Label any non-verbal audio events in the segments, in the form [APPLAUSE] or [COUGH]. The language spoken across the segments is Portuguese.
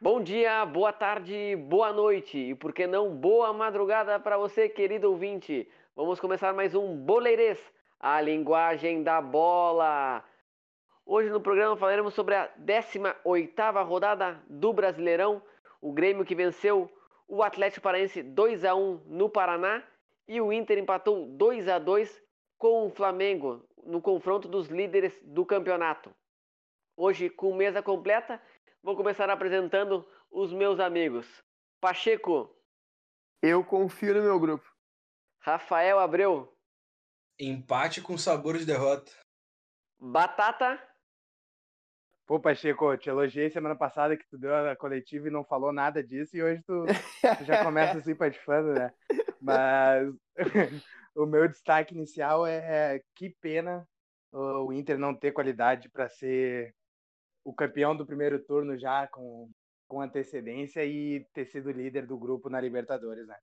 Bom dia, boa tarde, boa noite e por que não boa madrugada para você, querido ouvinte. Vamos começar mais um Boleirês, a linguagem da bola. Hoje no programa falaremos sobre a 18ª rodada do Brasileirão, o Grêmio que venceu o Atlético Paranaense 2 a 1 no Paraná e o Inter empatou 2 a 2 com o Flamengo no confronto dos líderes do campeonato. Hoje com mesa completa Vou começar apresentando os meus amigos. Pacheco. Eu confio no meu grupo. Rafael Abreu. Empate com sabor de derrota. Batata. Pô, Pacheco, te elogiei semana passada que tu deu a coletiva e não falou nada disso, e hoje tu, tu já começa assim patifando, né? Mas [LAUGHS] o meu destaque inicial é que pena o Inter não ter qualidade para ser o campeão do primeiro turno já com, com antecedência e ter sido líder do grupo na Libertadores, né?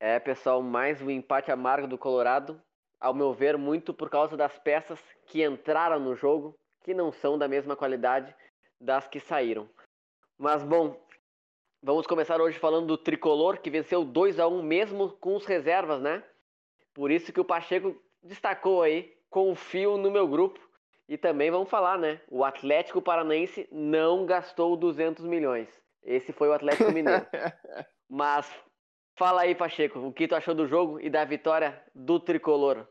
É, pessoal, mais um empate amargo do Colorado. Ao meu ver, muito por causa das peças que entraram no jogo, que não são da mesma qualidade das que saíram. Mas bom, vamos começar hoje falando do tricolor que venceu 2 a 1 mesmo com os reservas, né? Por isso que o Pacheco destacou aí, confio no meu grupo. E também vamos falar, né? O Atlético Paranaense não gastou 200 milhões. Esse foi o Atlético Mineiro. [LAUGHS] Mas fala aí, Pacheco, o que tu achou do jogo e da vitória do tricolor?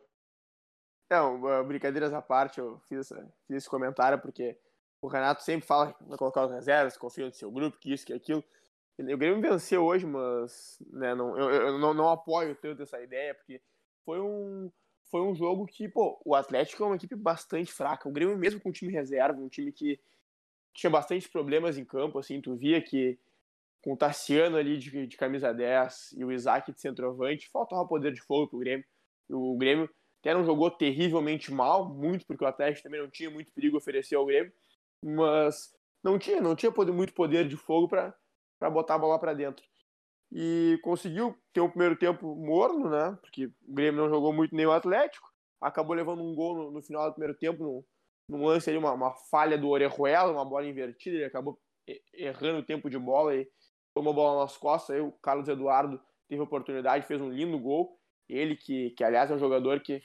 Não, brincadeiras à parte, eu fiz, fiz esse comentário porque o Renato sempre fala que vai colocar os reservas, confia no seu grupo, que isso, que aquilo. O Grêmio venceu hoje, mas né, não, eu, eu não, não apoio tanto essa ideia, porque foi um, foi um jogo que, pô, o Atlético é uma equipe bastante fraca. O Grêmio, mesmo com um time reserva, um time que tinha bastante problemas em campo, assim, tu via que com o Tassiano ali de, de camisa 10 e o Isaac de centroavante, faltava poder de fogo pro Grêmio. O Grêmio até não jogou terrivelmente mal, muito porque o Atlético também não tinha muito perigo oferecer ao Grêmio, mas não tinha, não tinha poder, muito poder de fogo para botar a bola para dentro e conseguiu ter um primeiro tempo morno, né? Porque o Grêmio não jogou muito nem o Atlético. Acabou levando um gol no, no final do primeiro tempo, num, num lance ali, uma, uma, falha do Orejuela, uma bola invertida. Ele acabou errando o tempo de bola e tomou a bola nas costas. Aí o Carlos Eduardo teve oportunidade, fez um lindo gol. Ele, que, que aliás é um jogador que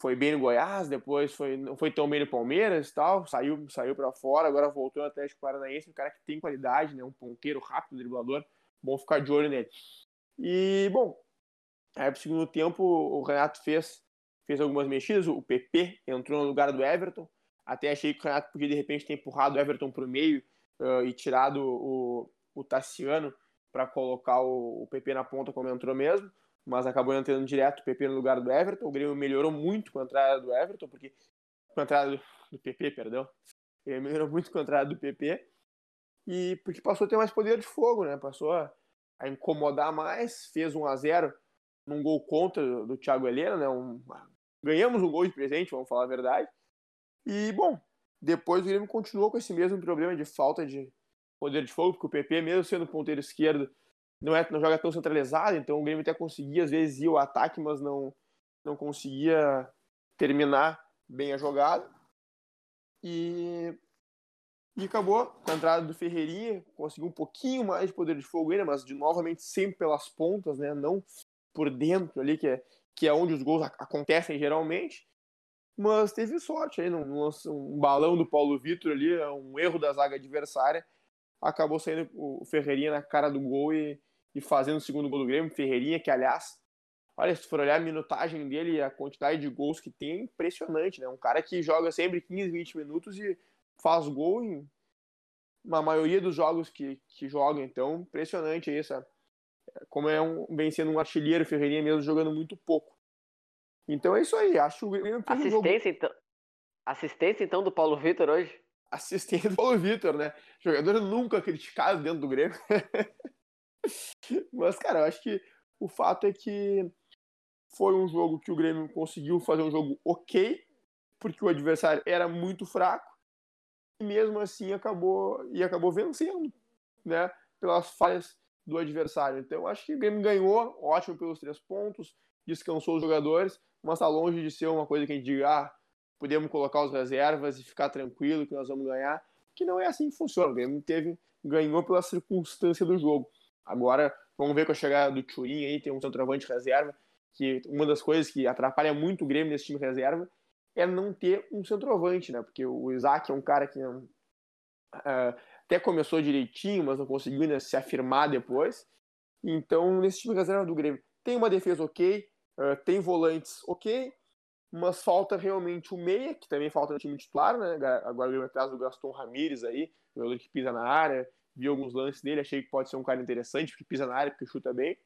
foi bem no Goiás, depois foi, não foi tão bem no Palmeiras e tal, saiu, saiu para fora, agora voltou no Atlético Paranaense, um cara que tem qualidade, né? um ponteiro rápido, driblador bom ficar de olho nele. E, bom, aí pro segundo tempo o Renato fez, fez algumas mexidas, o PP entrou no lugar do Everton, até achei que o Renato podia de repente ter empurrado o Everton para o meio uh, e tirado o, o Tassiano para colocar o, o PP na ponta como entrou mesmo, mas acabou entrando direto o PP no lugar do Everton. O Grêmio melhorou muito com a entrada do Everton, porque com a entrada do, do PP, perdão. Ele melhorou muito com a entrada do PP e porque passou a ter mais poder de fogo, né? Passou a, a incomodar mais, fez 1 a 0 num gol contra do, do Thiago Helena, né? Um, ganhamos um gol de presente, vamos falar a verdade. E bom, depois o Grêmio continuou com esse mesmo problema de falta de poder de fogo, porque o PP, mesmo sendo ponteiro esquerdo, não, é, não joga tão centralizado, então o Grêmio até conseguia às vezes ir ao ataque, mas não, não conseguia terminar bem a jogada. E e acabou com a entrada do Ferreirinha, conseguiu um pouquinho mais de poder de fogo ainda, mas de novamente sempre pelas pontas, né? Não por dentro ali, que é, que é onde os gols acontecem geralmente. Mas teve sorte aí, um, um balão do Paulo Vitor ali, é um erro da zaga adversária. Acabou saindo o Ferreirinha na cara do gol e, e fazendo o segundo gol do Grêmio. Ferreirinha, que aliás, olha, se for olhar a minutagem dele a quantidade de gols que tem, é impressionante, né? Um cara que joga sempre 15, 20 minutos e faz gol em uma maioria dos jogos que, que joga, então impressionante isso. Como é um, vem sendo um artilheiro, Ferreirinha mesmo jogando muito pouco. Então é isso aí, acho que o Assistência, um então, assistência então do Paulo Vitor hoje? Assistência do Paulo Vitor, né? Jogador nunca criticado dentro do Grêmio. [LAUGHS] Mas, cara, eu acho que o fato é que foi um jogo que o Grêmio conseguiu fazer um jogo ok, porque o adversário era muito fraco e mesmo assim acabou e acabou vencendo, né? pelas falhas do adversário. Então, acho que o Grêmio ganhou, ótimo pelos três pontos, descansou os jogadores, mas está longe de ser uma coisa que a gente diga, ah, podemos colocar os reservas e ficar tranquilo que nós vamos ganhar, que não é assim que funciona. O Grêmio teve, ganhou pela circunstância do jogo. Agora, vamos ver com a chegada do Churin aí, tem um centroavante reserva, que uma das coisas que atrapalha muito o Grêmio nesse time reserva é não ter um centroavante, né? Porque o Isaac é um cara que uh, até começou direitinho, mas não conseguiu ainda se afirmar depois. Então, nesse time reserva do Grêmio, tem uma defesa ok, uh, tem volantes ok, mas falta realmente o meia, que também falta no time titular, né? Agora o Grêmio atrás do Gaston Ramírez aí, jogador que pisa na área, vi alguns lances dele, achei que pode ser um cara interessante, porque pisa na área, porque chuta bem.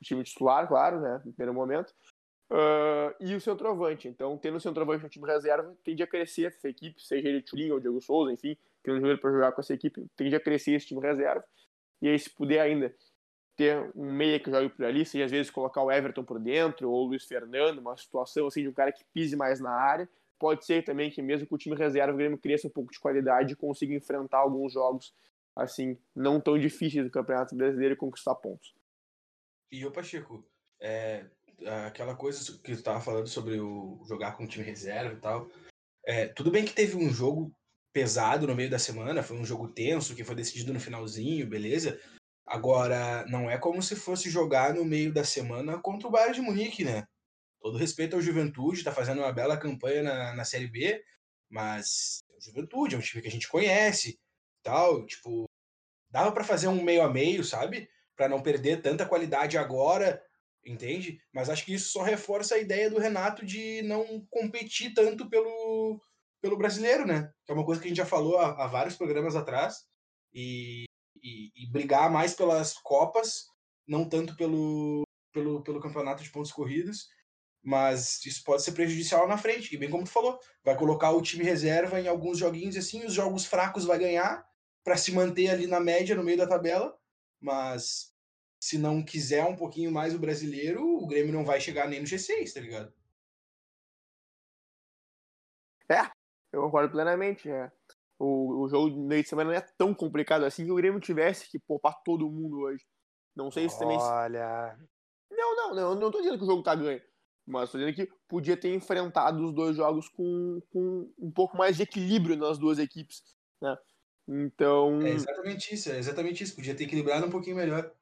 O time titular, claro, né? No primeiro momento. Uh, e o centroavante. Então, tendo o centroavante no time reserva, tende a crescer essa equipe, seja ele o Turinho ou o Diego Souza, enfim, tendo jogador para jogar com essa equipe, tende a crescer esse time reserva. E aí, se puder ainda ter um meia que jogue por ali, seja às vezes colocar o Everton por dentro, ou o Luiz Fernando, uma situação assim de um cara que pise mais na área, pode ser também que mesmo com o time reserva o Grêmio cresça um pouco de qualidade e consiga enfrentar alguns jogos assim não tão difíceis do Campeonato Brasileiro e conquistar pontos. E o Pacheco, é, aquela coisa que tu estava falando sobre o jogar com o time reserva e tal. É, tudo bem que teve um jogo pesado no meio da semana, foi um jogo tenso que foi decidido no finalzinho, beleza? Agora, não é como se fosse jogar no meio da semana contra o Bayern de Munique, né? Todo respeito ao Juventude, tá fazendo uma bela campanha na, na Série B, mas o Juventude é um time que a gente conhece, tal, tipo, dava para fazer um meio a meio, sabe? Para não perder tanta qualidade agora entende? Mas acho que isso só reforça a ideia do Renato de não competir tanto pelo, pelo brasileiro, né? Que é uma coisa que a gente já falou há, há vários programas atrás. E, e, e, brigar mais pelas Copas, não tanto pelo, pelo, pelo campeonato de pontos corridos. Mas isso pode ser prejudicial na frente. E bem como tu falou, vai colocar o time reserva em alguns joguinhos assim, os jogos fracos vai ganhar para se manter ali na média, no meio da tabela. Mas se não quiser um pouquinho mais o brasileiro, o Grêmio não vai chegar nem no G6, tá ligado? É, eu concordo plenamente. É. O, o jogo de meio de semana não é tão complicado assim que o Grêmio tivesse que poupar todo mundo hoje. Não sei se também. Olha. Não, não, não. Eu não tô dizendo que o jogo tá ganho. Mas tô dizendo que podia ter enfrentado os dois jogos com, com um pouco mais de equilíbrio nas duas equipes. Né? Então. É exatamente isso, é exatamente isso. Podia ter equilibrado um pouquinho melhor.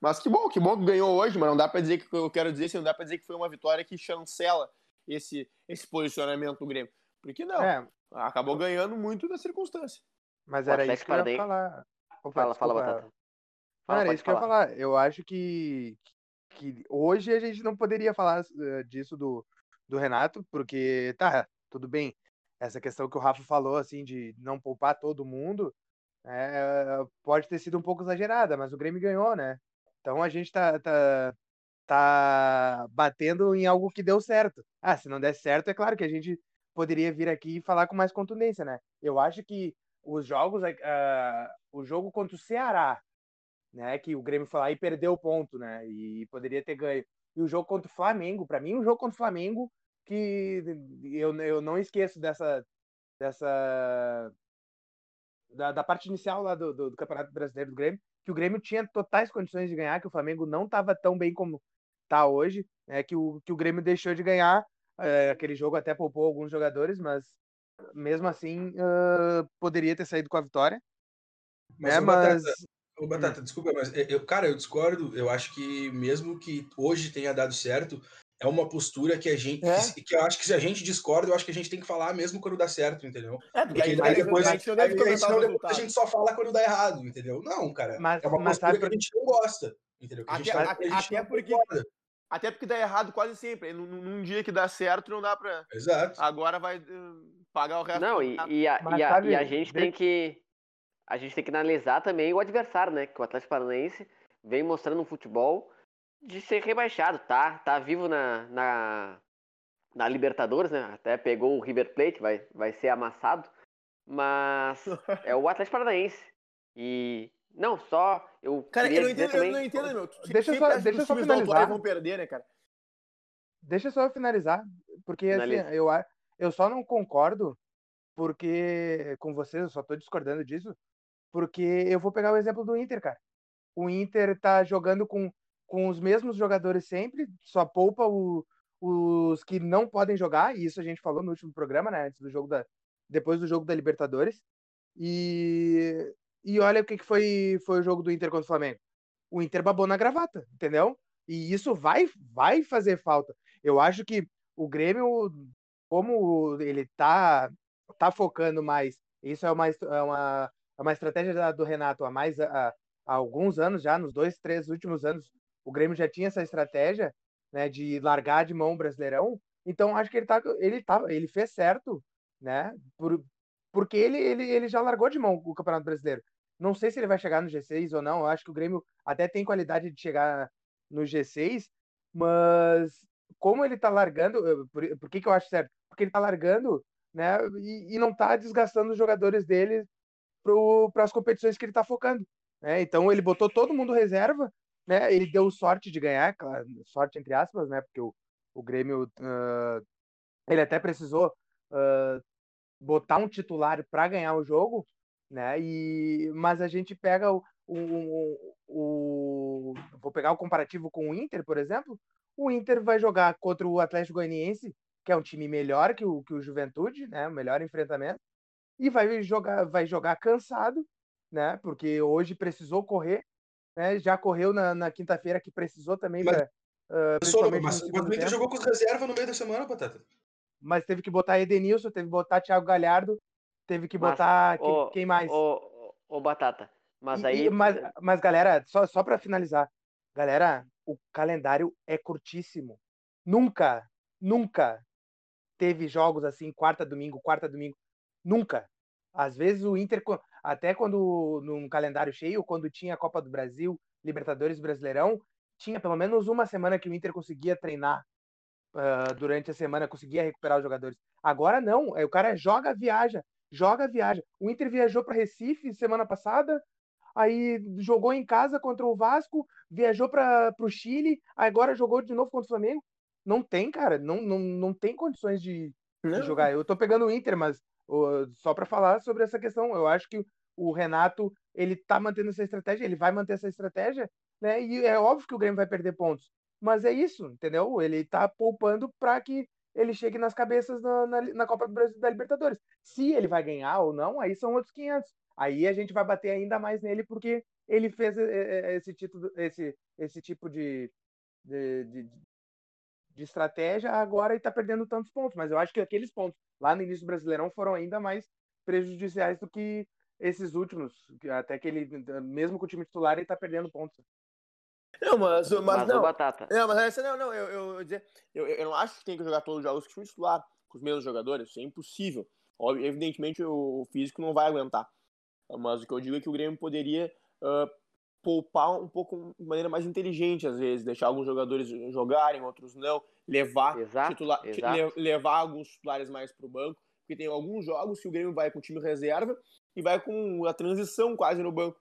Mas que bom, que bom que ganhou hoje, mas não dá para dizer que eu quero dizer, assim, não dá para dizer que foi uma vitória que chancela esse, esse posicionamento do Grêmio. Porque não, é. acabou ganhando muito da circunstância. Mas era isso que eu ia falar. Opa, fala, fala, Batata. Fala, era isso que eu ia falar. Eu acho que, que hoje a gente não poderia falar uh, disso do, do Renato, porque, tá, tudo bem. Essa questão que o Rafa falou, assim, de não poupar todo mundo, é, pode ter sido um pouco exagerada, mas o Grêmio ganhou, né? Então a gente tá, tá, tá batendo em algo que deu certo. Ah, se não der certo, é claro que a gente poderia vir aqui e falar com mais contundência, né? Eu acho que os jogos, uh, o jogo contra o Ceará, né, que o Grêmio foi lá e perdeu o ponto, né, e poderia ter ganho. E o jogo contra o Flamengo, para mim, o jogo contra o Flamengo que eu, eu não esqueço dessa dessa da, da parte inicial lá do, do, do Campeonato Brasileiro do Grêmio, que o Grêmio tinha totais condições de ganhar, que o Flamengo não estava tão bem como está hoje, né, que, o, que o Grêmio deixou de ganhar. É, aquele jogo até poupou alguns jogadores, mas mesmo assim uh, poderia ter saído com a vitória. Mas, né, mas... Batata, ô, Batata, desculpa, mas eu, cara, eu discordo. Eu acho que mesmo que hoje tenha dado certo, é uma postura que a gente. É? Que, que, eu acho que se a gente discorda, eu acho que a gente tem que falar mesmo quando dá certo, entendeu? É, porque, aí, depois, a, gente, aí, depois a gente só fala quando dá errado, entendeu? Não, cara. Mas, é uma postura que a gente não gosta, entendeu? Que até, a gente, tá, a, até porque. Até porque dá errado quase sempre. Num, num, dia que dá certo, não dá pra. Exato. Agora vai uh, pagar o resto. Não, e, e, a, e, a, e a gente tem que. A gente tem que analisar também o adversário, né? Que o Atlético Paranaense vem mostrando um futebol de ser rebaixado, tá? Tá vivo na, na, na Libertadores, né? Até pegou o River Plate, vai, vai ser amassado. Mas [LAUGHS] é o Atlético Paranaense. E não, só eu Cara, eu não entendo, também... eu não entendo, meu. Deixa só, deixa só finalizar. vão perder, né, cara? Deixa só finalizar, porque assim, eu, eu só não concordo porque com vocês, eu só tô discordando disso, porque eu vou pegar o exemplo do Inter, cara. o Inter tá jogando com, com os mesmos jogadores sempre, só poupa o, os que não podem jogar, e isso a gente falou no último programa, né? Antes do jogo da. Depois do jogo da Libertadores. E, e olha o que, que foi, foi o jogo do Inter contra o Flamengo. O Inter babou na gravata, entendeu? E isso vai, vai fazer falta. Eu acho que o Grêmio, como ele tá, tá focando mais, isso é uma, é uma, é uma estratégia do Renato há mais há, há alguns anos já, nos dois, três últimos anos, o Grêmio já tinha essa estratégia né, de largar de mão o Brasileirão. Então acho que ele tá, ele tá, ele fez certo, né? Por, porque ele, ele, ele já largou de mão o Campeonato Brasileiro. Não sei se ele vai chegar no G6 ou não. Eu acho que o Grêmio até tem qualidade de chegar no G6, mas como ele tá largando, por, por que, que eu acho certo? Porque ele tá largando, né? E, e não tá desgastando os jogadores dele para as competições que ele tá focando. Né? Então ele botou todo mundo reserva, né? Ele deu sorte de ganhar, claro, sorte entre aspas, né? Porque o, o Grêmio uh, ele até precisou uh, botar um titular para ganhar o jogo, né? E mas a gente pega o, o, o, vou pegar o comparativo com o Inter, por exemplo. O Inter vai jogar contra o Atlético Goianiense, que é um time melhor que o, que o Juventude, né? O melhor enfrentamento, e vai jogar vai jogar cansado, né? Porque hoje precisou correr, né? Já correu na, na quinta-feira que precisou também Mas- pra, ah, Mas, mas, o Inter tempo. jogou com os reservas no meio da semana, Batata. Mas teve que botar Edenilson, teve que botar Thiago Galhardo, teve que Mas, botar quem, ô, quem mais? Ô, ô, Batata, mas E- aí. mas, mas, galera, só, só para finalizar, galera, o calendário é curtíssimo. Nunca, nunca teve jogos assim, quarta, domingo, quarta, domingo. Nunca. Às vezes o Inter, até quando num calendário cheio, quando tinha a Copa do Brasil, Libertadores Brasileirão, tinha pelo menos uma semana que o Inter conseguia treinar ah, durante a semana, conseguia recuperar os jogadores. Agora não, é, o cara joga, viaja, joga, viaja. O Inter viajou para Recife semana passada, aí jogou em casa contra o Vasco, viajou para o Chile, agora jogou de novo contra o Flamengo. Não tem, cara, não, não, não tem condições de, de jogar. Eu tô pegando o Inter, mas ô, só para falar sobre essa questão, eu acho que o Renato ele tá mantendo essa estratégia, ele vai manter essa estratégia, né? E é óbvio que o Grêmio vai perder pontos, mas é isso, entendeu? Ele tá poupando para que ele chegue nas cabeças na, na, na Copa do Brasil da Libertadores. Se ele vai ganhar ou não, aí são outros 500. Aí a gente vai bater ainda mais nele porque ele fez eh, eh, esse, título, esse, esse tipo de, de, de, de estratégia agora e tá perdendo tantos pontos. Mas eu acho que aqueles pontos lá no início do Brasileirão foram ainda mais prejudiciais do que esses últimos. Até que ele, mesmo com o time titular, ele tá perdendo pontos. Não, mas, mas, Mas, não. Batata. Não, mas essa não, não, eu, eu, eu, dizer, eu, eu não acho que tem que jogar todos os jogos time titular, com os mesmos jogadores, isso é impossível. Óbvio, Evidentemente o físico não vai aguentar. Mas o que eu digo é que o Grêmio poderia ah, poupar um pouco de maneira mais inteligente, às vezes, deixar alguns jogadores jogarem, outros não, levar, Exato, titular, exato. le- levar alguns titulares mais para o banco, porque tem alguns jogos que o Grêmio vai com o time reserva e vai com a transição quase no banco.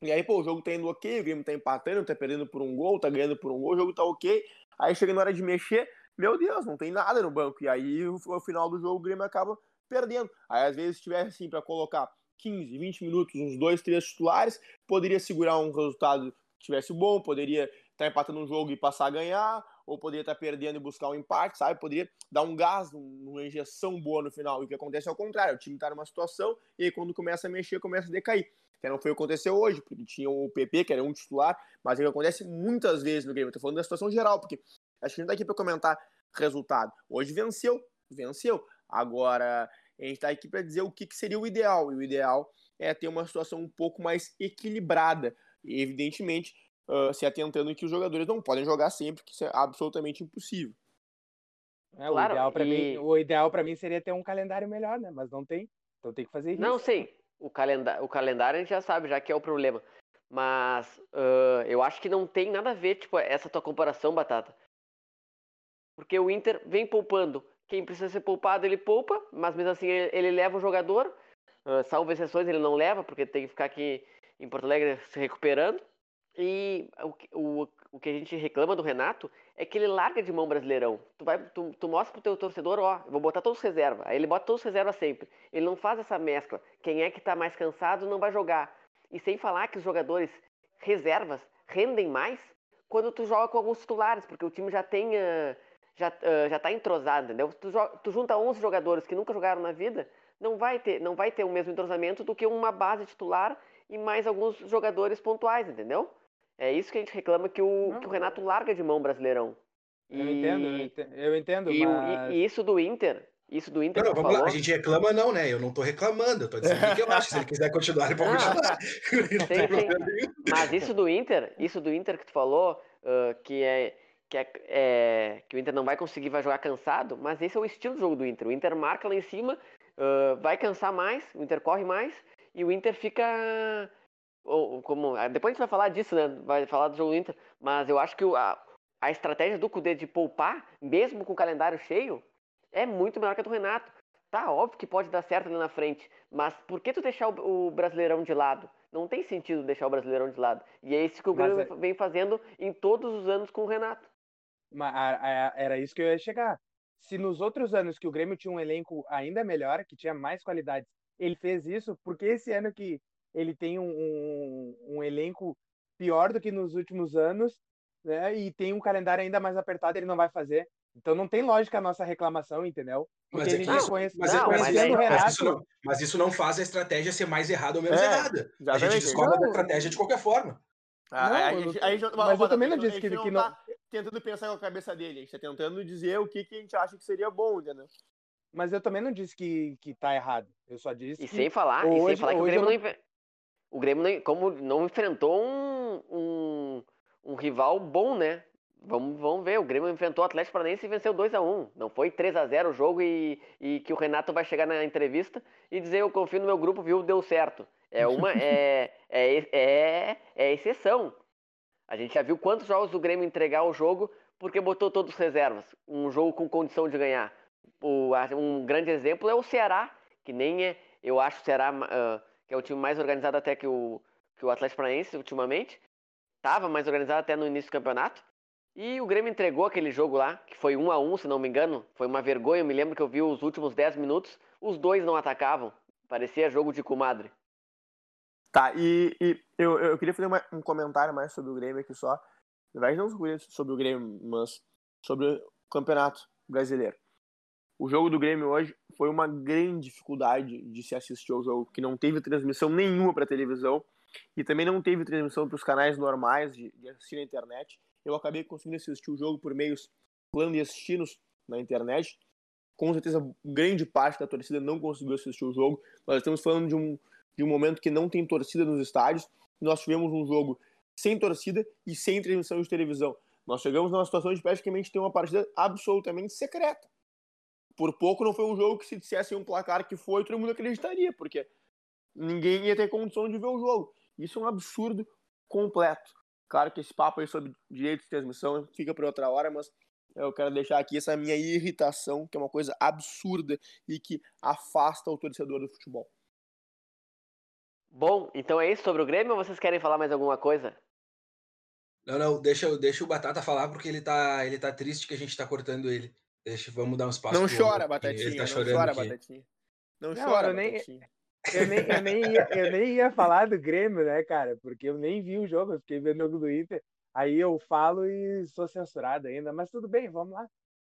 E aí, pô, o jogo tá indo ok, o Grêmio tá empatando, tá perdendo por um gol, tá ganhando por um gol, o jogo tá ok. Aí chega na hora de mexer, meu Deus, não tem nada no banco. E aí, no final do jogo, o Grêmio acaba perdendo. Aí, às vezes, se tivesse assim pra colocar 15, 20 minutos, uns dois, três titulares, poderia segurar um resultado que tivesse bom, poderia estar tá empatando um jogo e passar a ganhar, ou poderia estar tá perdendo e buscar um empate, sabe? Poderia dar um gás, uma injeção boa no final. E o que acontece é o contrário, o time tá numa situação e aí quando começa a mexer, começa a decair. Que não foi o que aconteceu hoje, porque tinha o PP, que era um titular, mas é o que acontece muitas vezes no Grêmio. Eu tô falando da situação geral, porque acho que a gente tá aqui para comentar resultado. Hoje venceu, venceu. Agora, a gente tá aqui para dizer o que, que seria o ideal. E o ideal é ter uma situação um pouco mais equilibrada. E, evidentemente, uh, se atentando que os jogadores não podem jogar sempre, que isso é absolutamente impossível. É, Claro, o ideal para e- mim, o ideal para mim seria ter um calendário melhor, né? Mas não tem. Então tem que fazer isso. Não, sim. O, o calendário a gente já sabe, já que é o problema. Mas ah, eu acho que não tem nada a ver, tipo, essa tua comparação, Batata. Porque o Inter vem poupando. Quem precisa ser poupado, ele poupa, mas mesmo assim ele, ele leva o jogador. Ah, salvo exceções, ele não leva, porque tem que ficar aqui em Porto Alegre se recuperando. E o, o, o que a gente reclama do Renato é que ele larga de mão brasileirão. Tu, vai, tu, tu mostra pro teu torcedor, ó, vou botar todos os reserva. Aí ele bota todos os reserva sempre. Ele não faz essa mescla. Quem é que tá mais cansado não vai jogar. E sem falar que os jogadores reservas rendem mais quando tu joga com alguns titulares, porque o time já tem uh, já uh, já tá entrosado, entendeu? Tu, tu junta 11 jogadores que nunca jogaram na vida, não vai ter não vai ter o mesmo entrosamento do que uma base titular e mais alguns jogadores pontuais, entendeu? É isso que a gente reclama que o, não, que o Renato larga de mão Brasileirão. E, eu entendo, eu entendo, eu entendo e, mas... e, isso do Inter, isso do Inter. Não, vamos falou... lá. A gente reclama, não, né? Eu não tô reclamando, eu tô dizendo o que eu acho. Se ele [LAUGHS] quiser continuar, ele pode continuar. [LAUGHS] Mas isso do Inter, isso do Inter que tu falou, uh, que é. Que, é, é, que o Inter não vai conseguir, vai jogar cansado, mas esse é o estilo do jogo do Inter. O Inter marca lá em cima, uh, vai cansar mais, o Inter corre mais e o Inter fica ou, como, ah, depois a gente vai falar disso, né? Vai falar do jogo do Inter, mas eu acho que a, a estratégia do Cudê de poupar, mesmo com o calendário cheio, é muito melhor que a do Renato. Tá, óbvio que pode dar certo ali na frente, mas por que tu deixar o, o Brasileirão de lado? Não tem sentido deixar o Brasileirão de lado. E é isso que o Grêmio é... vem fazendo em todos os anos com o Renato. Mas, era isso que eu ia chegar. Se nos outros anos que o Grêmio tinha um elenco ainda melhor, que tinha mais qualidades, ele fez isso, porque esse ano que ele tem um, um, um elenco pior do que nos últimos anos, né? E tem um calendário ainda mais apertado, ele não vai fazer. Então não tem lógica a nossa reclamação, entendeu? Porque mas, é não, conhece, mas, não, mas, é, mas, isso não, mas, isso não, faz a estratégia ser mais errada ou menos é, errada. A gente discorda da estratégia de qualquer forma. Ah, não, a gente, a gente, mas eu também não disse que, que não... Tá tentando pensar com a cabeça dele, a gente tá tentando dizer o que, que a gente acha que seria bom, entendeu? Mas eu também não disse que, que tá errado. Eu só disse. E sem falar, hoje, e sem falar que o Grêmio não o Grêmio, como não enfrentou um, um, um, rival bom, né? Vamos, vamos ver, o Grêmio enfrentou o Atlético Paranaense e venceu 2 a 1 Não foi 3 a 0 o jogo e, e que o Renato vai chegar na entrevista e dizer eu confio no meu grupo, viu, deu certo. É uma é, é, é, é exceção. A gente já viu quantos jogos do Grêmio entregar o jogo porque botou todos os reservas. Um jogo com condição de ganhar. O, um grande exemplo é o Ceará, que nem é, eu acho o Ceará uh, que é o time mais organizado até que o, que o Atlético Paranaense ultimamente. Estava mais organizado até no início do campeonato. E o Grêmio entregou aquele jogo lá, que foi um a um, se não me engano. Foi uma vergonha, eu me lembro que eu vi os últimos 10 minutos, os dois não atacavam. Parecia jogo de comadre. Tá, e, e eu, eu queria fazer uma, um comentário mais sobre o Grêmio aqui só. Na verdade, não sobre o Grêmio, mas sobre o campeonato brasileiro. O jogo do Grêmio hoje foi uma grande dificuldade de se assistir ao jogo, que não teve transmissão nenhuma para televisão e também não teve transmissão para os canais normais de, de, assistir na internet. Eu acabei conseguindo assistir o jogo por meios clandestinos na internet. Com certeza, grande parte da torcida não conseguiu assistir o jogo. Nós estamos falando de um, de um momento que não tem torcida nos estádios. Nós tivemos um jogo sem torcida e sem transmissão de televisão. Nós chegamos numa situação de praticamente ter uma partida absolutamente secreta por pouco não foi um jogo que se dissesse um placar que foi, todo mundo acreditaria, porque ninguém ia ter condição de ver o jogo. Isso é um absurdo completo. Claro que esse papo aí sobre direitos de transmissão fica para outra hora, mas eu quero deixar aqui essa minha irritação, que é uma coisa absurda e que afasta o torcedor do futebol. Bom, então é isso sobre o Grêmio ou vocês querem falar mais alguma coisa? Não, não, deixa, deixa o Batata falar porque ele tá, ele tá triste que a gente tá cortando ele. Deixa, vamos dar um espaço. Não chora, Batatinha. Tá não chora, aqui. Batatinha. Não, não chora, eu nem, Batatinha. Eu nem, eu, nem ia, eu nem ia falar do Grêmio, né, cara? Porque eu nem vi o jogo, eu fiquei vendo o jogo do Inter. Aí eu falo e sou censurado ainda. Mas tudo bem, vamos lá.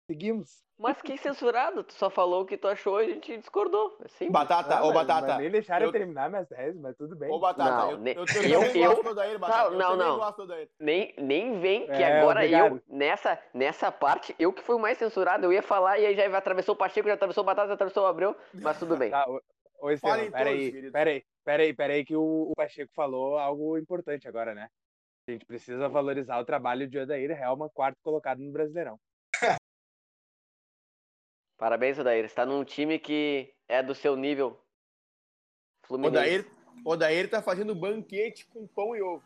Seguimos. Mas que censurado? Tu só falou o que tu achou e a gente discordou. Assim. Batata, ô Batata. Mas nem deixaram eu terminar minhas teses, mas tudo bem. Ô Batata, não, eu, nem, eu, eu, eu, gosto eu, Batata. Não, não, não. Nem, nem vem que é, agora obrigado. eu, nessa, nessa parte, eu que fui o mais censurado, eu ia falar e aí já atravessou o Pacheco, já atravessou o Batata, já atravessou o Abreu, mas tudo bem. [LAUGHS] Tá, ô, Estevam, peraí, peraí, peraí, peraí, que o, o Pacheco falou algo importante agora, né? A gente precisa valorizar o trabalho de Odair Helma, quarto colocado no Brasileirão. Parabéns, Odair. Está num time que é do seu nível. Fluminense. Odair, Odair tá fazendo banquete com pão e ovo.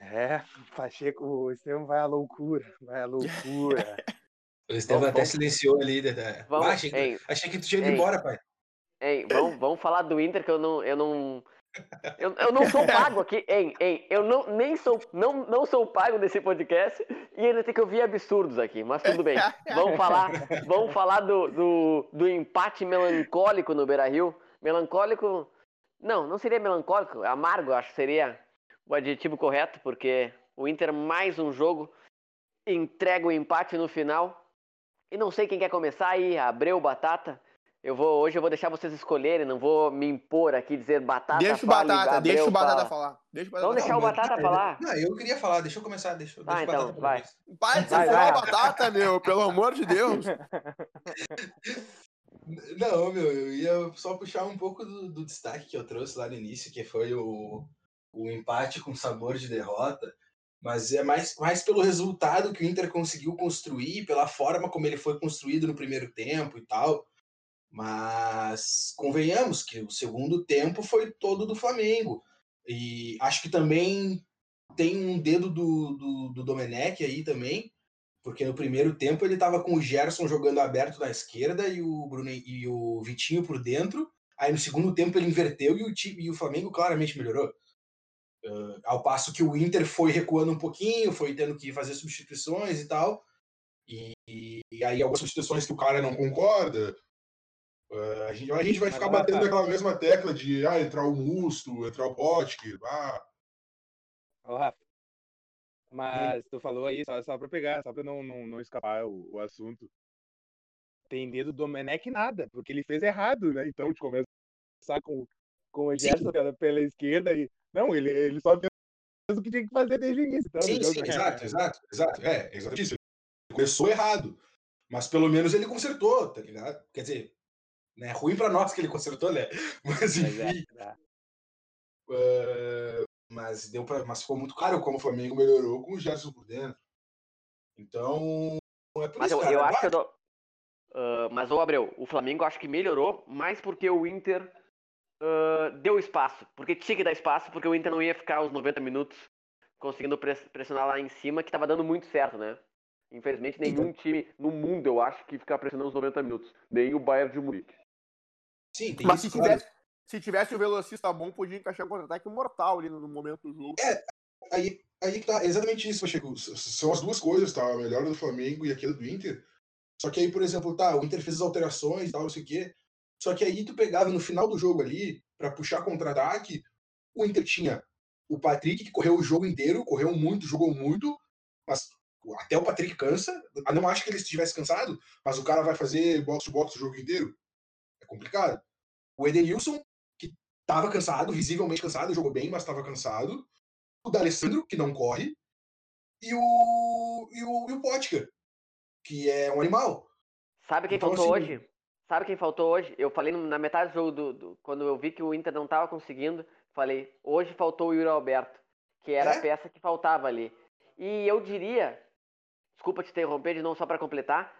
É, Pacheco, o Estevam vai à loucura, vai à loucura. [LAUGHS] o Estevam até silenciou ali. Né? Vamos, ah, achei, que, achei que tu tinha ido embora, pai. Ei, vamos, vamos falar do Inter, que eu não, eu não, eu, eu não sou [LAUGHS] pago aqui, hein, hein, eu não, nem sou, não, não sou pago nesse podcast e ainda tem que ouvir absurdos aqui, mas tudo bem. Vamos falar, vamos falar do, do, do empate melancólico no Beira-Rio. Melancólico Não, não seria melancólico, amargo, acho que seria o adjetivo correto, porque o Inter mais um jogo entrega o empate no final. E não sei quem quer começar aí, Abreu, Batata. Eu vou, hoje eu vou deixar vocês escolherem, não vou me impor aqui dizer Batata. Deixa o fala, Batata, Gabriel deixa o Batata fala. falar. Deixa o Batata Vamos deixar o falar. Batata falar. Não, eu queria falar, deixa eu começar, deixa, Tá, deixa o então, Batata vai. falar. Para de Vai, falar vai. batata, meu, pelo amor de Deus. [LAUGHS] Não, meu, eu ia só puxar um pouco do, do destaque que eu trouxe lá no início, que foi o, o empate com sabor de derrota, mas é mais, mais pelo resultado que o Inter conseguiu construir, pela forma como ele foi construído no primeiro tempo e tal. Mas convenhamos que o segundo tempo foi todo do Flamengo. E acho que também tem um dedo do, do, do Domenech aí também, porque no primeiro tempo ele estava com o Gerson jogando aberto na esquerda e o Bruno e o Vitinho por dentro. Aí no segundo tempo ele inverteu e o, time, e o Flamengo claramente melhorou. Uh, ao passo que o Inter foi recuando um pouquinho, foi tendo que fazer substituições e tal. E, e aí algumas substituições que o cara não concorda. Uh, a, gente, a gente vai ficar olha, batendo cara. naquela mesma tecla de ah, entrar o Musto, entrar o Potker. Ah, Ô, Rafa. Mas tu falou aí, só, só pra pegar, só pra não, não, não escapar o, o assunto. Tem dedo do Domenech nada, porque ele fez errado, né? Então, de começar com, com o. Gerson pela, pela esquerda e. Não, ele, ele só fez o que tinha que fazer desde o início. Então, Sim, sim, exato, exato, exato. É, exatamente isso. Ele começou errado. Mas pelo menos ele consertou, tá ligado? Quer dizer, né, ruim pra nós que ele consertou, né? [LAUGHS] Mas Mas é, enfim. tá. eh, mas, deu pra, mas ficou muito claro como o Flamengo melhorou com o Gerson por dentro. Então, é por Mas isso, eu, cara. eu acho que eu dou. Ah, mas, ô Abreu, o Flamengo acho que melhorou mais porque o Inter ah, deu espaço. Porque tinha que dar espaço, porque o Inter não ia ficar os 90 minutos conseguindo pres- pressionar lá em cima, que tava dando muito certo, né? Infelizmente, nenhum time no mundo, eu acho, que fica pressionando os 90 minutos. Nem o Bayern de Munique. Sim, tem Mas se isso, claro. tivesse, se tivesse o velocista bom, podia encaixar um contra-ataque mortal ali no, momento do jogo. Aí, aí que tá, exatamente isso, Pacheco. São as duas coisas, tá? A melhor do Flamengo e aquela do Inter. Só que aí, por exemplo, tá, o Inter fez as alterações e tal, não sei o quê. Só que aí tu pegava no final do jogo ali, pra puxar contra-ataque, o Inter tinha o Patrick, que correu o jogo inteiro, correu muito, jogou muito, mas até o Patrick cansa. Eu não acho que ele estivesse cansado, mas o cara vai fazer box-to-box o jogo inteiro. Complicado. O Edenilson, que tava cansado, visivelmente cansado, jogou bem, mas tava cansado o D'Alessandro, que não corre, e o, e o, e o Potker, que é um animal. Sabe quem Então, faltou assim- hoje? Sabe quem faltou hoje? Eu falei na metade do jogo, do, do- quando eu vi que o Inter não tava conseguindo, falei, hoje faltou o Yuri Alberto, que era É? a peça que faltava ali. E eu diria, desculpa te interromper de novo só para completar,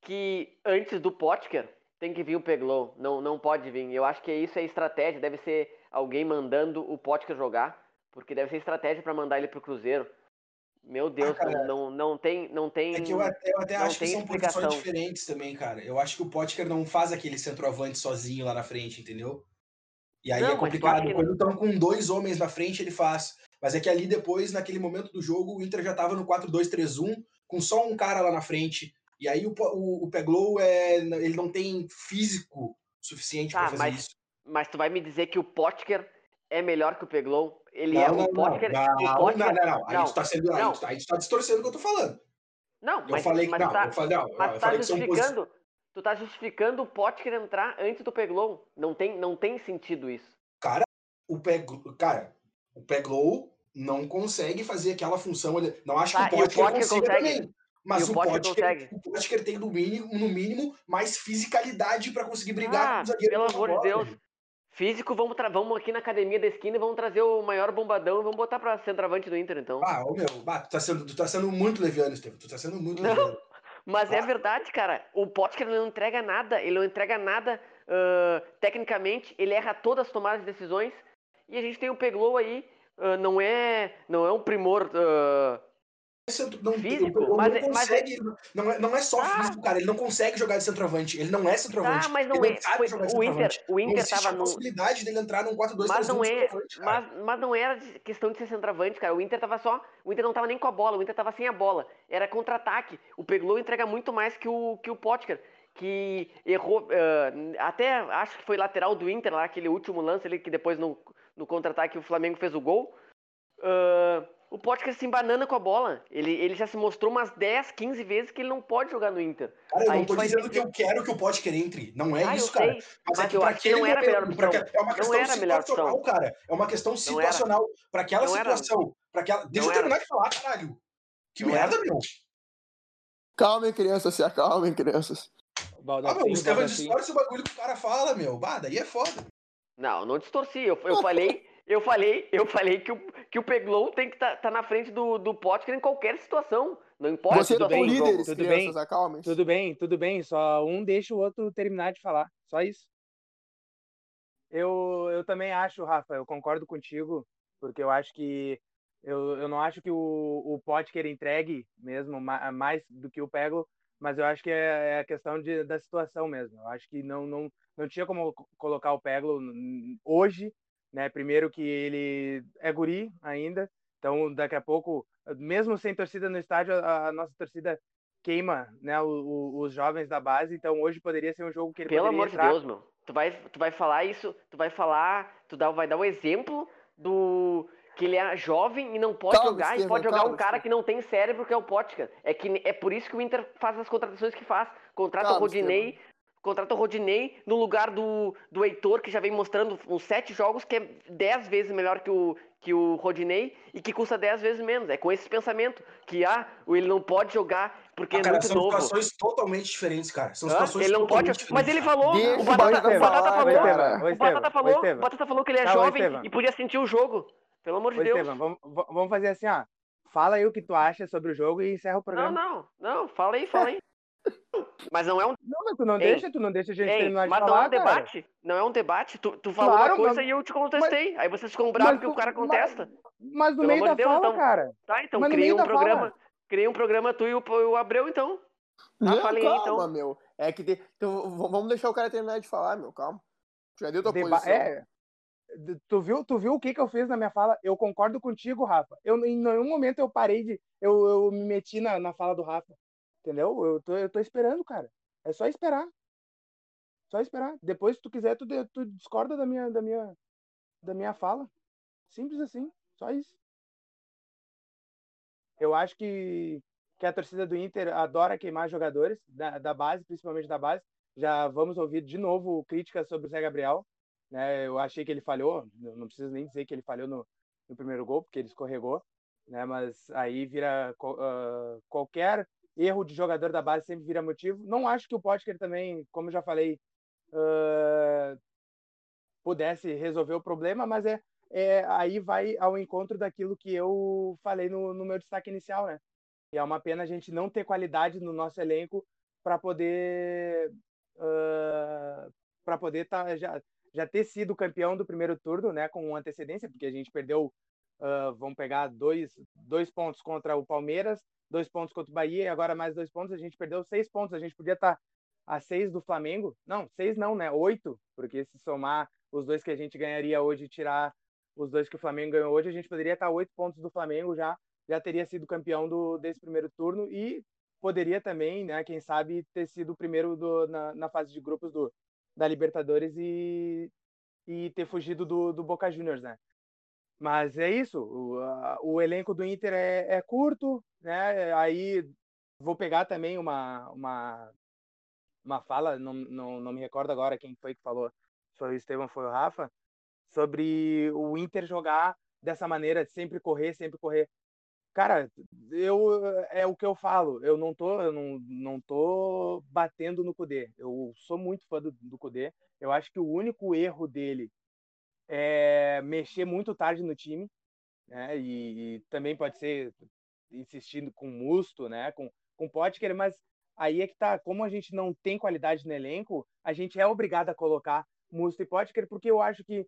que antes do Potker tem que vir o Peglow, não, não pode vir. Eu acho que isso é estratégia, deve ser alguém mandando o Potker jogar, porque deve ser estratégia para mandar ele pro Cruzeiro. Meu Deus, cara, não, não, não tem, não tem. É que eu até, eu até não acho que são explicação. posições diferentes também, cara. Eu acho que o Potker não faz aquele centroavante sozinho lá na frente, entendeu? E aí Não, é mas tu complicado. Quando estão com dois homens na frente, ele faz. Mas é que ali depois, naquele momento do jogo, o Inter já tava no 4-2-3-1, com só um cara lá na frente. E aí o, o, o Peglow, é, ele não tem físico suficiente Tá, pra fazer mas- isso. Mas tu vai me dizer que o Potker é melhor que o Peglow? Ele Não, é não, o Potker. não, o não, Potker não, não, não. Aí não, tu tá sendo, aí tu tá, aí tu tá distorcendo o que eu tô falando. Não, Eu mas, falei que mas não, tá, eu falei, não, mas eu tá falei justificando. Tu tá justificando o Potker entrar antes do Peglow. Não tem, não tem sentido isso. o Peglow, cara, o Peglow não consegue fazer aquela função. Não acho Tá, que o o Potker Potker consiga consegue. também. Mas E o o Potker o Potker tem no mínimo, no mínimo mais fisicalidade pra conseguir brigar Ah, com o zagueiro. pelo amor de Deus. Físico, vamos, vamos aqui na academia da esquina e vamos trazer o maior bombadão e vamos botar pra centroavante do Inter, então. Ah, ô meu, bah, tu, tá sendo, tu tá sendo muito leviano, Estevam. Tu tá sendo muito Não. leviano. [LAUGHS] Mas é verdade, cara. O Potker não entrega nada. Ele não entrega nada ah, tecnicamente. Ele erra todas as tomadas de decisões. E a gente tem o Peglow aí. ah, não é não é um primor. ah, Centro- Não, Físico, o mas não é- mas consegue, não, é, não é só Ah. físico, cara. Ele não consegue jogar de centroavante. Ele não é centroavante. tá, mas não ele é. sabe jogar o Inter, o Não Inter existe tava a no. possibilidade dele entrar num 4-2-3-1 Mas não é, mas, mas não era questão de ser centroavante, cara. O Inter tava só. O Inter não tava nem com a bola, o Inter tava sem a bola. Era contra-ataque. O Peglow entrega muito mais que o, que o Potker. que errou, uh, até acho que foi lateral do Inter lá, aquele último lance ali que depois no, no contra-ataque o Flamengo fez o gol. Uh, o Potker se embanana com a bola. Ele, ele já se mostrou umas 10, 15 vezes que ele não pode jogar no Inter. Cara, eu Aí não tô dizendo que eu quero que o Potker entre. Não é ah, isso, cara. Mas, mas é que pra aquele não era melhor opção. é uma questão situacional, cara. É uma questão situacional. Para aquela não situação. Pra aquela... Deixa não eu terminar era. de falar, caralho. Que não merda, era. meu. Calmem, crianças, se acalmem, crianças. ah, meu, o Estevam distorce o bagulho que o cara fala, meu. Bah, daí é foda. Não, não distorci. Eu, eu falei. Eu falei, eu falei que o, que o Peglow tem que estar tá, tá na frente do, do Potker em qualquer situação. Não importa. Você tudo bem, líderes, tudo bem, acalmem. Tudo bem, tudo bem. Só um deixa o outro terminar de falar. Só isso. Eu, eu também acho, Rafa, eu concordo contigo, porque eu acho que eu, eu não acho que o, o Potker entregue mesmo mais do que o Peglo, mas eu acho que é, é a questão de, da situação mesmo. Eu acho que não, não, não tinha como colocar o Peglo hoje né? Primeiro que ele é guri ainda, então daqui a pouco, mesmo sem torcida no estádio, a, a nossa torcida queima, né, o, o, os jovens da base, então hoje poderia ser um jogo que ele Pelo amor entrar... de Deus, meu. Tu vai, tu vai falar isso, tu vai falar, tu dá, vai dar o um exemplo do que ele é jovem e não pode calma, jogar e pode jogar calma, um cara que não tem cérebro que é o Potka. É que é por isso que o Inter faz as contratações que faz. Contrata calma, o Rodinei, contrata o Rodinei no lugar do, do Heitor, que já vem mostrando uns sete jogos, que é dez vezes melhor que o, que o Rodinei e que custa dez vezes menos. É com esse pensamento que ah, ele não pode jogar porque ah, cara, é muito são novo. São situações totalmente diferentes, cara. São situações ele não pode, mas ele falou, o Batata, o Batata falou, o Batata falou, o Batata falou que ele é jovem e podia sentir o jogo. Pelo amor de Deus. vamos, vamos fazer assim, ó. Fala aí o que tu acha sobre o jogo e encerra o programa. Não, não, não. Fala aí, fala aí. Mas não é um. Não, mas tu não Ei. deixa, tu não deixa a gente Ei, terminar de mas falar. Mas não é um debate. Cara. Não é um debate. Tu, tu falou claro, uma coisa mas... e eu te contestei. Mas... Aí vocês ficam bravos que o cara contesta. Mas, no Pelo meio da de Deus, fala, então... cara. Tá, então criei um programa. Fala. Criei um programa tu e o, o Abreu, então. Tá, não, falei calma, então. meu. É que de... então, vamos deixar o cara terminar de falar, meu. Calma. Já deu tua Deba... posição. É. Tu viu, tu viu o que, que eu fiz na minha fala? Eu concordo contigo, Rafa. Eu, em nenhum momento eu parei de. Eu, eu me meti na, na fala do Rafa. Entendeu? Eu tô, eu tô esperando, cara. É só esperar. Só esperar. Depois, se tu quiser, tu, tu discorda da minha, da, minha, da minha fala. Simples assim. Só isso. Eu acho que, que a torcida do Inter adora queimar jogadores da, da base, principalmente da base. Já vamos ouvir de novo críticas sobre o Zé Gabriel. Né? Eu achei que ele falhou. Não preciso nem dizer que ele falhou no, no primeiro gol, porque ele escorregou. Né? Mas aí vira uh, qualquer erro de jogador da base sempre vira motivo. Não acho que o Potker também, como já falei, uh, pudesse resolver o problema, mas é, é, aí vai ao encontro daquilo que eu falei no, no meu destaque inicial, né? E é uma pena a gente não ter qualidade no nosso elenco para poder uh, para poder tá, já, já ter sido campeão do primeiro turno, né, com antecedência, porque a gente perdeu, uh, vamos pegar dois, dois pontos contra o Palmeiras, dois pontos contra o Bahia e agora mais dois pontos. A gente perdeu seis pontos. A gente podia estar tá a seis do Flamengo. Não, seis não, né? Oito, porque se somar os dois que a gente ganharia hoje e tirar os dois que o Flamengo ganhou hoje, a gente poderia estar tá oito pontos do Flamengo já. Já teria sido campeão do, desse primeiro turno e poderia também, né, quem sabe, ter sido o primeiro do, na, na fase de grupos do, da Libertadores e, e ter fugido do, do Boca Juniors, né? Mas é isso, o, a, o elenco do Inter é, é, curto, né? Aí vou pegar também uma, uma, uma fala, não, não, não me recordo agora quem foi que falou, foi o Estevam, foi o Rafa, sobre o Inter jogar dessa maneira, sempre correr, sempre correr. Cara, eu é o que eu falo, eu não tô, eu não, não tô batendo no Cudê. Eu sou muito fã do, do Cudê. Eu acho que o único erro dele é mexer muito tarde no time, né? E, e, também pode ser insistindo com Musto, né? Com com Potker, mas aí é que tá, como a gente não tem qualidade no elenco, a gente é obrigado a colocar Musto e Potker, porque eu acho que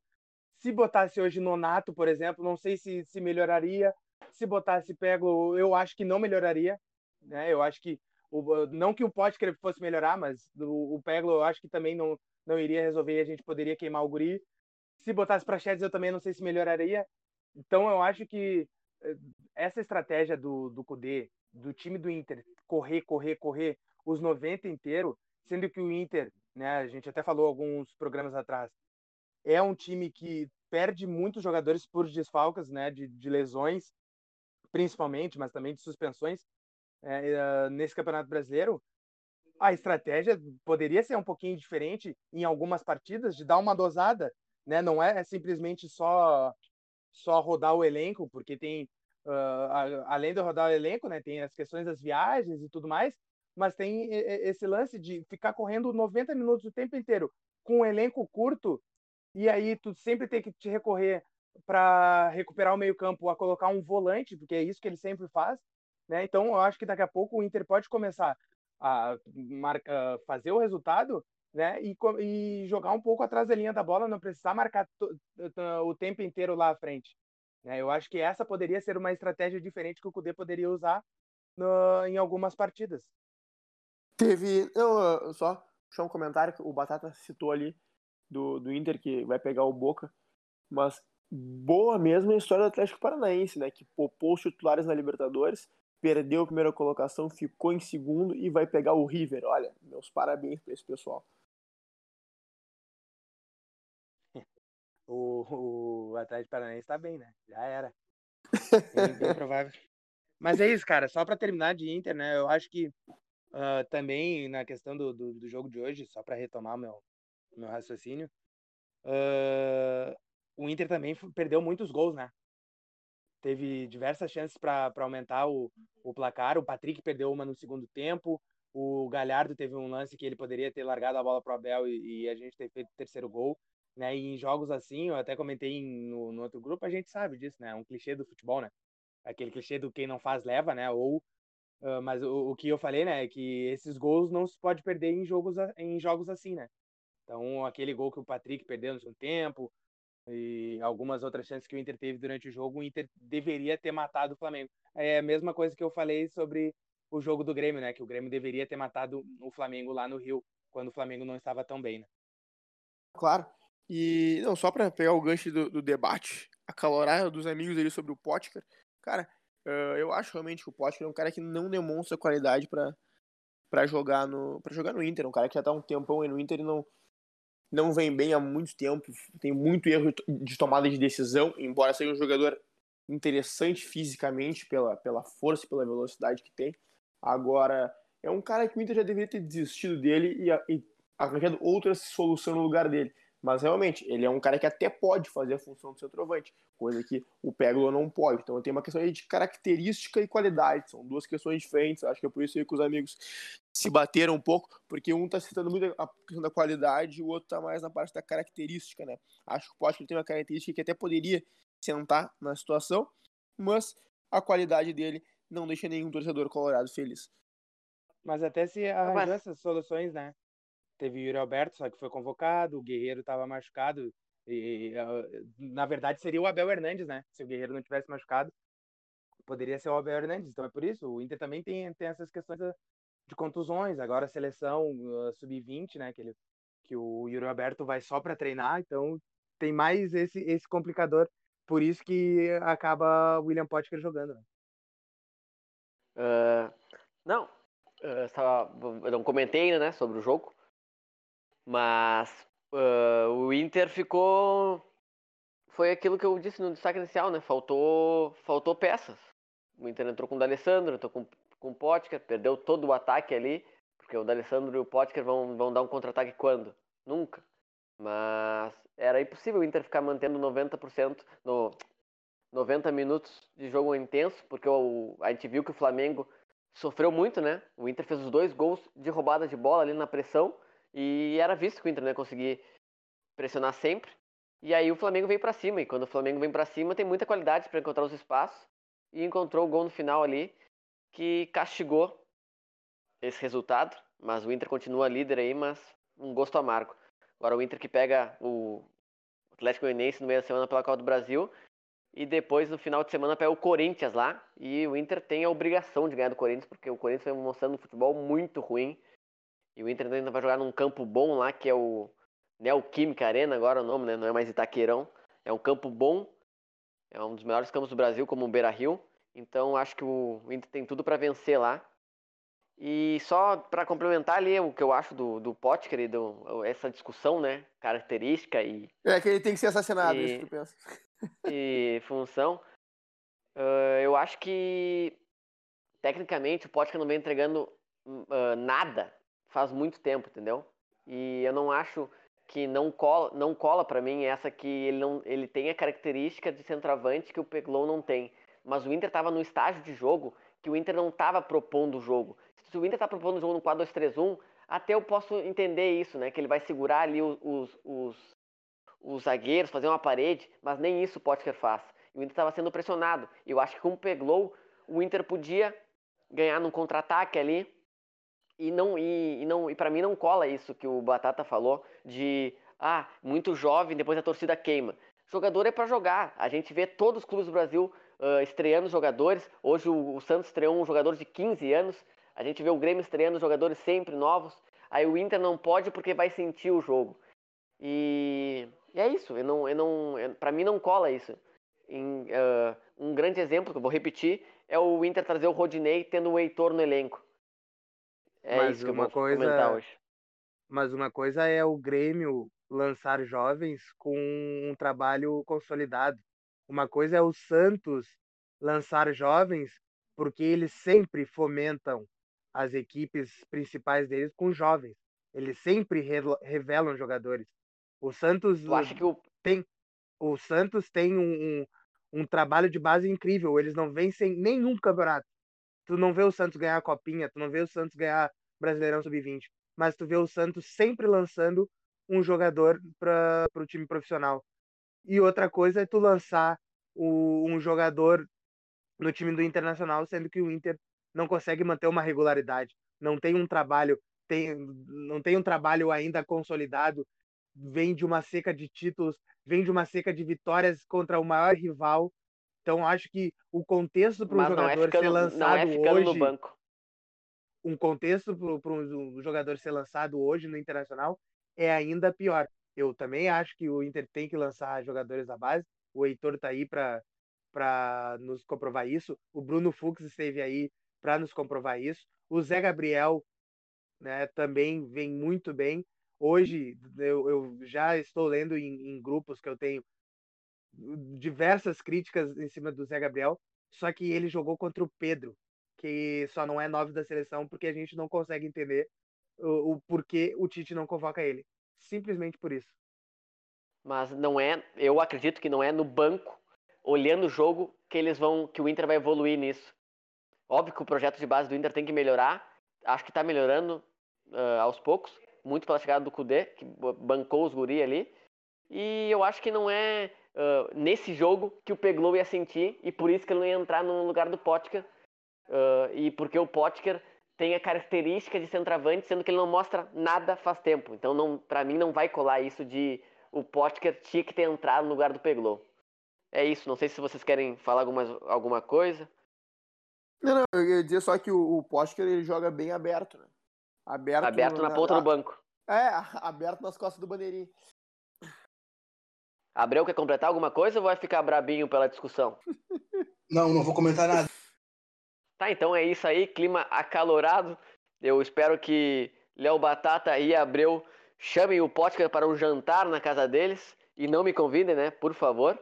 se botasse hoje Nonato, por exemplo, não sei se, se melhoraria. Se botasse Pego, eu acho que não melhoraria. Né? Eu acho que o, não que o Potker fosse melhorar, mas o, o Pego eu acho que também não, não iria resolver e a gente poderia queimar o Guri. Se botasse para Sheds, eu também não sei se melhoraria. Então, eu acho que essa estratégia do, do Kudê, do time do Inter, correr, correr, correr, os 90 inteiro, sendo que o Inter, né, a gente até falou alguns programas atrás, é um time que perde muitos jogadores por desfalcas, né, de, de lesões, principalmente, mas também de suspensões é, nesse Campeonato Brasileiro. A estratégia poderia ser um pouquinho diferente em algumas partidas, de dar uma dosada, né? Não é simplesmente só só rodar o elenco, porque tem uh, além de rodar o elenco, né, tem as questões das viagens e tudo mais, mas tem esse lance de ficar correndo 90 minutos o tempo inteiro com um elenco curto e aí tu sempre tem que te recorrer para recuperar o meio-campo a colocar um volante, porque é isso que ele sempre faz, né? Então eu acho que daqui a pouco o Inter pode começar a marca, fazer o resultado, né? E, e jogar um pouco atrás da linha da bola, não precisar marcar o tempo inteiro lá à frente. Né? Eu acho que essa poderia ser uma estratégia diferente que o Cudê poderia usar no, em algumas partidas. Teve. Eu, só puxar um comentário que o Batata citou ali do, do Inter que vai pegar o Boca, mas boa mesmo é a história do Atlético Paranaense, né? Que popou os titulares na Libertadores, perdeu a primeira colocação, ficou em segundo e vai pegar o River. Olha, meus parabéns para esse pessoal. O, o Atlético Paranaense tá bem, né? Já era. Bem, bem [LAUGHS] provável. Mas é isso, cara. Só para terminar de Inter, né? Eu acho que uh, também na questão do, do, do, jogo de hoje, só para retomar meu, meu raciocínio, uh, o Inter também perdeu muitos gols, né? Teve diversas chances para aumentar o, o placar. O Patrick perdeu uma no segundo tempo. O Galhardo teve um lance que ele poderia ter largado a bola para o Abel e, e, a gente ter feito o terceiro gol. Né? E em jogos assim, eu até comentei no, no outro grupo, a gente sabe disso, né? É um clichê do futebol, né? Aquele clichê do quem não faz leva, né? Ou Uh, mas o, o, que eu falei, né, é que esses gols não se pode perder em jogos, em jogos assim, né? Então, aquele gol que o Patrick perdeu no seu tempo, e algumas outras chances que o Inter teve durante o jogo, o Inter deveria ter matado o Flamengo. É a mesma coisa que eu falei sobre o jogo do Grêmio, né? Que o Grêmio deveria ter matado o Flamengo lá no Rio, quando o Flamengo não estava tão bem, né? Claro. E não, só para pegar o gancho do, do debate acalorado dos amigos ali sobre o Potker, cara, uh, eu acho realmente que o Potker é um cara que não demonstra qualidade para para jogar no para jogar no Inter, um cara que já tá um tempão aí no Inter e não não vem bem há muito tempo, tem muito erro de tomada de decisão, embora seja um jogador interessante fisicamente pela, pela força e pela velocidade que tem. Agora, é um cara que o Inter já deveria ter desistido dele e, e arranjado outra solução no lugar dele. Mas realmente, ele é um cara que até pode fazer a função do centroavante, coisa que o Peglo não pode. Então tem uma questão aí de característica e qualidade, são duas questões diferentes. Acho que é por isso que os amigos se bateram um pouco, porque um está citando muito a questão da qualidade e o outro está mais na parte da característica, né? Acho que o Potter tem uma característica que até poderia sentar na situação, mas a qualidade dele não deixa nenhum torcedor colorado feliz. Mas até se arranjou essas soluções, né? Teve o Yuri Alberto, só que foi convocado, o Guerreiro estava machucado. E, na verdade, seria o Abel Hernandes, né? Se o Guerreiro não tivesse machucado, poderia ser o Abel Hernandes. Então é por isso, o Inter também tem, tem essas questões de contusões. Agora a seleção uh, sub-20, né? Que, ele, que o Yuri Alberto vai só para treinar, então tem mais esse, esse complicador. Por isso que acaba o William Potker jogando. Né? Uh, não, uh, eu não comentei ainda, né, sobre o jogo, mas uh, o Inter ficou. Foi aquilo que eu disse no destaque inicial, né? Faltou, faltou peças. O Inter entrou com o D'Alessandro, entrou com, com o Potker, perdeu todo o ataque ali, porque o D'Alessandro e o Potker vão, vão dar um contra-ataque quando? Nunca. Mas era impossível o Inter ficar mantendo 90% no 90 minutos de jogo intenso, porque o, a gente viu que o Flamengo sofreu muito, né? O Inter fez os dois gols de roubada de bola ali na pressão e era visto que o Inter não ia conseguir pressionar sempre. E aí o Flamengo veio para cima. E quando o Flamengo vem para cima, tem muita qualidade para encontrar os espaços. E encontrou o gol no final ali, que castigou esse resultado. Mas o Inter continua líder aí, mas um gosto amargo. Agora o Inter que pega o Atlético Goianiense no meio da semana pela Copa do Brasil. E depois, no final de semana, pega o Corinthians lá. E o Inter tem a obrigação de ganhar do Corinthians, porque o Corinthians vem mostrando um futebol muito ruim. E o Inter ainda vai jogar num campo bom lá, que é o Neoquímica Arena, agora o nome, né? Não é mais Itaqueirão. É um campo bom, é um dos melhores campos do Brasil, como o Beira Rio. Então acho que o Inter tem tudo para vencer lá. E só para complementar ali o que eu acho do, do Potker e do, essa discussão, né? Característica e. É que ele tem que ser assassinado, e, isso que tu pensa. [LAUGHS] E função. Uh, eu acho que tecnicamente o Potker não vem entregando uh, nada faz muito tempo, entendeu? E eu não acho que não cola, não cola para mim essa que ele não ele tem a característica de centroavante que o Peglow não tem. Mas o Inter estava no estágio de jogo que o Inter não estava propondo o jogo. Se o Inter está propondo o jogo no 4-2-3-1, até eu posso entender isso, né? Que ele vai segurar ali os, os, os, os zagueiros, fazer uma parede, mas nem isso o Potker faz. O Inter estava sendo pressionado. Eu acho que com o Peglow, o Inter podia ganhar num contra-ataque ali, e não e, e não e para mim não cola isso que o Batata falou de ah, muito jovem, depois a torcida queima. Jogador é para jogar. A gente vê todos os clubes do Brasil uh, estreando jogadores. Hoje o, o, Santos estreou um jogador de 15 anos. A gente vê o Grêmio estreando jogadores sempre novos. Aí o Inter não pode porque vai sentir o jogo. E, e é isso. Eu não, eu não, para mim não cola isso. Em, uh, um grande exemplo que eu vou repetir é o Inter trazer o Rodinei tendo o Heitor no elenco. É mas isso que uma eu vou coisa, comentar hoje. Mas uma coisa é o Grêmio lançar jovens com um trabalho consolidado. Uma coisa é o Santos lançar jovens porque eles sempre fomentam as equipes principais deles com jovens. Eles sempre revelam jogadores. O Santos eu acho que o... tem o Santos tem um, um, um trabalho de base incrível. Eles não vencem nenhum campeonato. Tu não vê o Santos ganhar a copinha, tu não vê o Santos ganhar Brasileirão Sub-20, mas tu vê o Santos sempre lançando um jogador para o time profissional. E outra coisa é tu lançar o, um jogador no time do Internacional, sendo que o Inter não consegue manter uma regularidade, não tem um trabalho, tem, não tem um trabalho ainda consolidado, vem de uma seca de títulos, vem de uma seca de vitórias contra o maior rival. Então acho que o contexto para um é jogador é ficando, ser lançado não é hoje, no banco um contexto para um jogador ser lançado hoje no Internacional é ainda pior. Eu também acho que o Inter tem que lançar jogadores da base. O Heitor está aí para nos comprovar isso. O Bruno Fux esteve aí para nos comprovar isso. O Zé Gabriel né, também vem muito bem. Hoje eu, eu já estou lendo em, em grupos que eu tenho diversas críticas em cima do Zé Gabriel, só que ele jogou contra o Pedro, que só não é nove da seleção porque a gente não consegue entender o, o porquê o Tite não convoca ele. Simplesmente por isso. Mas não é, eu acredito que não é no banco, olhando o jogo, que eles vão, que o Inter vai evoluir nisso. Óbvio que o projeto de base do Inter tem que melhorar. Acho que está melhorando uh, aos poucos, muito pela chegada do Kudê, que bancou os guri ali. E eu acho que não é uh, nesse jogo que o Peglow ia sentir e por isso que ele não ia entrar no lugar do Potka, Uh, e porque o Potker tem a característica de centroavante, sendo que ele não mostra nada faz tempo. Então, não, para mim, não vai colar isso de o Potker tinha que ter entrado no lugar do Peglow. É isso, não sei se vocês querem falar alguma, alguma coisa. Não, não, eu ia dizer só que o, o Potker ele joga bem aberto, né? Aberto, aberto na, na ponta do banco. É, [LAUGHS] aberto nas costas do bandeirinho. Abreu quer completar alguma coisa ou vai ficar brabinho pela discussão? Não, não vou comentar nada. Tá, então é isso aí, clima acalorado. Eu espero que Léo Batata e Abreu chamem o Potker para um jantar na casa deles e não me convidem, né? Por favor.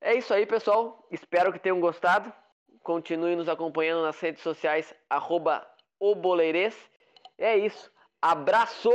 É isso aí, pessoal. Espero que tenham gostado. Continue nos acompanhando nas redes sociais, arroba É isso. Abraço!